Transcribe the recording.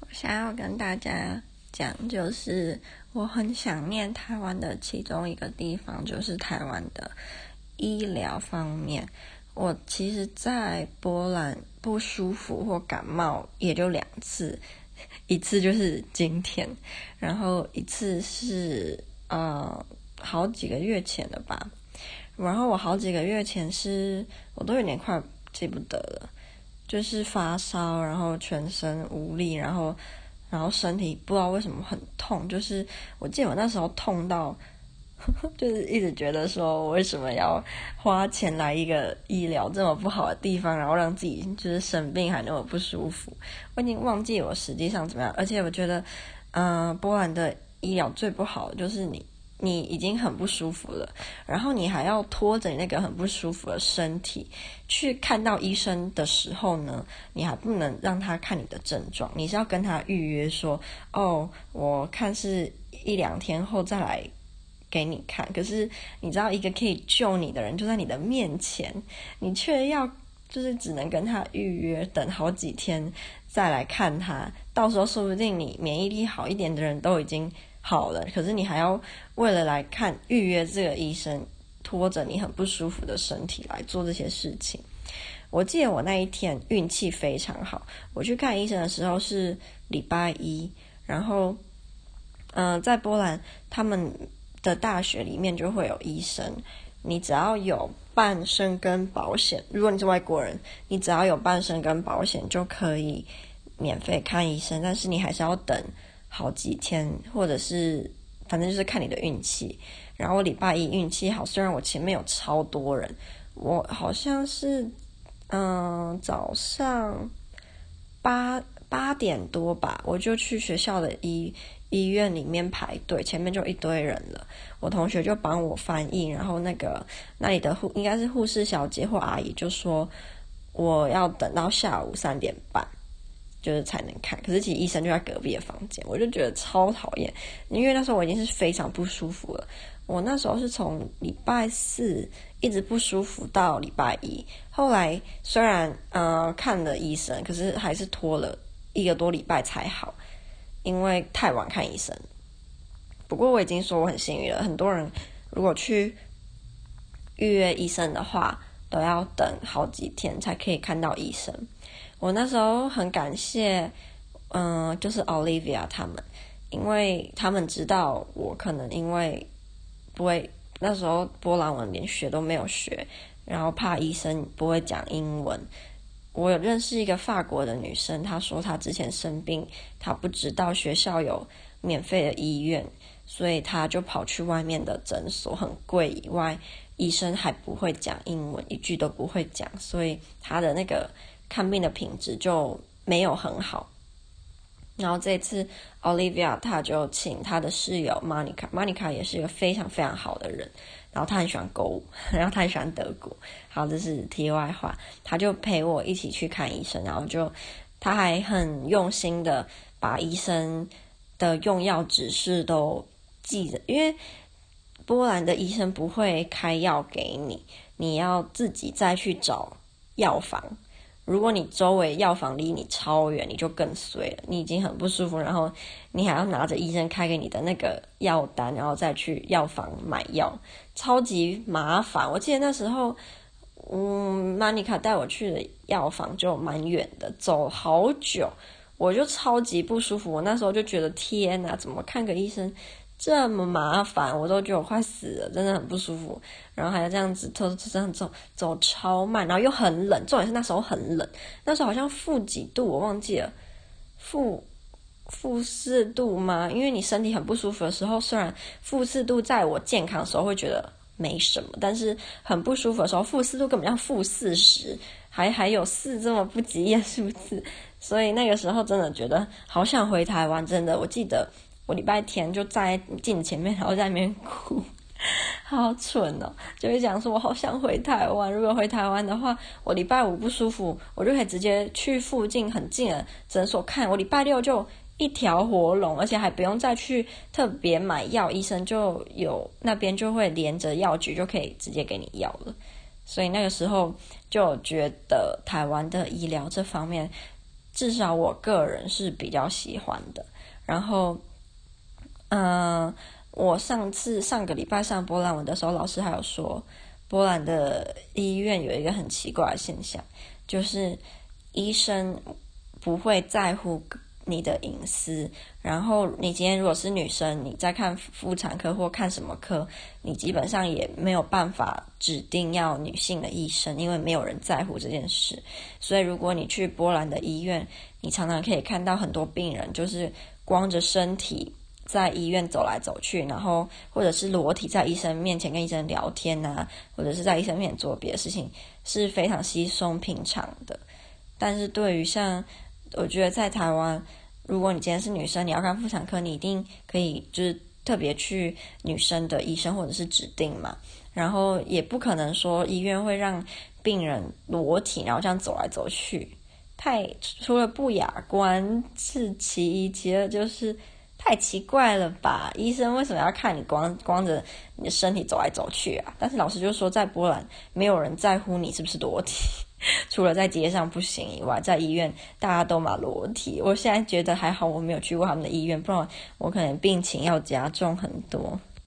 我想要跟大家讲，就是我很想念台湾的其中一个地方，就是台湾的医疗方面。我其实，在波兰不舒服或感冒也就两次，一次就是今天，然后一次是呃好几个月前的吧。然后我好几个月前是，我都有点快记不得了。就是发烧，然后全身无力，然后，然后身体不知道为什么很痛。就是我记得我那时候痛到，就是一直觉得说，我为什么要花钱来一个医疗这么不好的地方，然后让自己就是生病还那么不舒服。我已经忘记我实际上怎么样，而且我觉得，嗯、波兰的医疗最不好的就是你。你已经很不舒服了，然后你还要拖着你那个很不舒服的身体去看到医生的时候呢，你还不能让他看你的症状，你是要跟他预约说，哦，我看是一两天后再来给你看。可是你知道，一个可以救你的人就在你的面前，你却要就是只能跟他预约，等好几天再来看他，到时候说不定你免疫力好一点的人都已经。好了，可是你还要为了来看预约这个医生，拖着你很不舒服的身体来做这些事情。我记得我那一天运气非常好，我去看医生的时候是礼拜一，然后，嗯、在波兰他们的大学里面就会有医生，你只要有办身跟保险，如果你是外国人，你只要有办身跟保险就可以免费看医生，但是你还是要等。好几天，或者是反正就是看你的运气。然后我礼拜一运气好，虽然我前面有超多人，我好像是嗯、早上八八点多吧，我就去学校的医医院里面排队，前面就一堆人了。我同学就帮我翻译，然后那个那里的护应该是护士小姐或阿姨就说我要等到下午三点半。就是才能看，可是其实医生就在隔壁的房间，我就觉得超讨厌，因为那时候我已经是非常不舒服了。我那时候是从礼拜四一直不舒服到礼拜一，后来虽然呃看了医生，可是还是拖了一个多礼拜才好，因为太晚看医生。不过我已经说我很幸运了，很多人如果去预约医生的话，都要等好几天才可以看到医生。我那时候很感谢，嗯、就是 Olivia 他们，因为他们知道我可能因为不会那时候波兰文连学都没有学，然后怕医生不会讲英文。我有认识一个法国的女生，她说她之前生病，她不知道学校有免费的医院，所以她就跑去外面的诊所，很贵，以外医生还不会讲英文，一句都不会讲，所以她的那个。看病的品质就没有很好，然后这次 Olivia 他就请他的室友 Monica，Monica 也是一个非常非常好的人，然后他很喜欢购物，然后他很喜欢德国，好，这是题外话，他就陪我一起去看医生，然后就他还很用心的把医生的用药指示都记着，因为波兰的医生不会开药给你，你要自己再去找药房。如果你周围药房离你超远，你就更衰了。你已经很不舒服，然后你还要拿着医生开给你的那个药单，然后再去药房买药，超级麻烦。我记得那时候，嗯，玛妮卡带我去的药房就蛮远的，走好久，我就超级不舒服。我那时候就觉得天哪，怎么看个医生？这么麻烦，我都觉得我快死了，真的很不舒服。然后还要这样子偷偷这样走，走超慢，然后又很冷。重点是那时候很冷，那时候好像负几度，我忘记了，负负四度吗？因为你身体很不舒服的时候，虽然负四度在我健康的时候会觉得没什么，但是很不舒服的时候，负四度根本像负四十，还还有四这么不吉利的数字，所以那个时候真的觉得好想回台湾。真的，我记得。我礼拜天就在镜子前面，然后在那边哭，好蠢哦！就会讲说，我好想回台湾。如果回台湾的话，我礼拜五不舒服，我就可以直接去附近很近的诊所看。我礼拜六就一条活龙，而且还不用再去特别买药，医生就有那边就会连着药局，就可以直接给你药了。所以那个时候就觉得台湾的医疗这方面至少我个人是比较喜欢的。然后，嗯、我上次上个礼拜上波兰文的时候，老师还有说，波兰的医院有一个很奇怪的现象，就是医生不会在乎你的隐私，然后你今天如果是女生，你在看妇产科或看什么科，你基本上也没有办法指定要女性的医生，因为没有人在乎这件事。所以如果你去波兰的医院，你常常可以看到很多病人就是光着身体在医院走来走去，然后或者是裸体在医生面前跟医生聊天呐、或者是在医生面前做别的事情，是非常稀松平常的。但是对于像我觉得在台湾，如果你今天是女生，你要看妇产科，你一定可以就是特别去女生的医生或者是指定嘛。然后也不可能说医院会让病人裸体，然后这样走来走去，太除了不雅观是其一，其二就是太奇怪了吧？医生为什么要看你光光着你的身体走来走去啊？但是老师就说，在波兰没有人在乎你是不是裸体。除了在街上不行以外，在医院大家都嘛裸体。我现在觉得还好，我没有去过他们的医院，不然我可能病情要加重很多。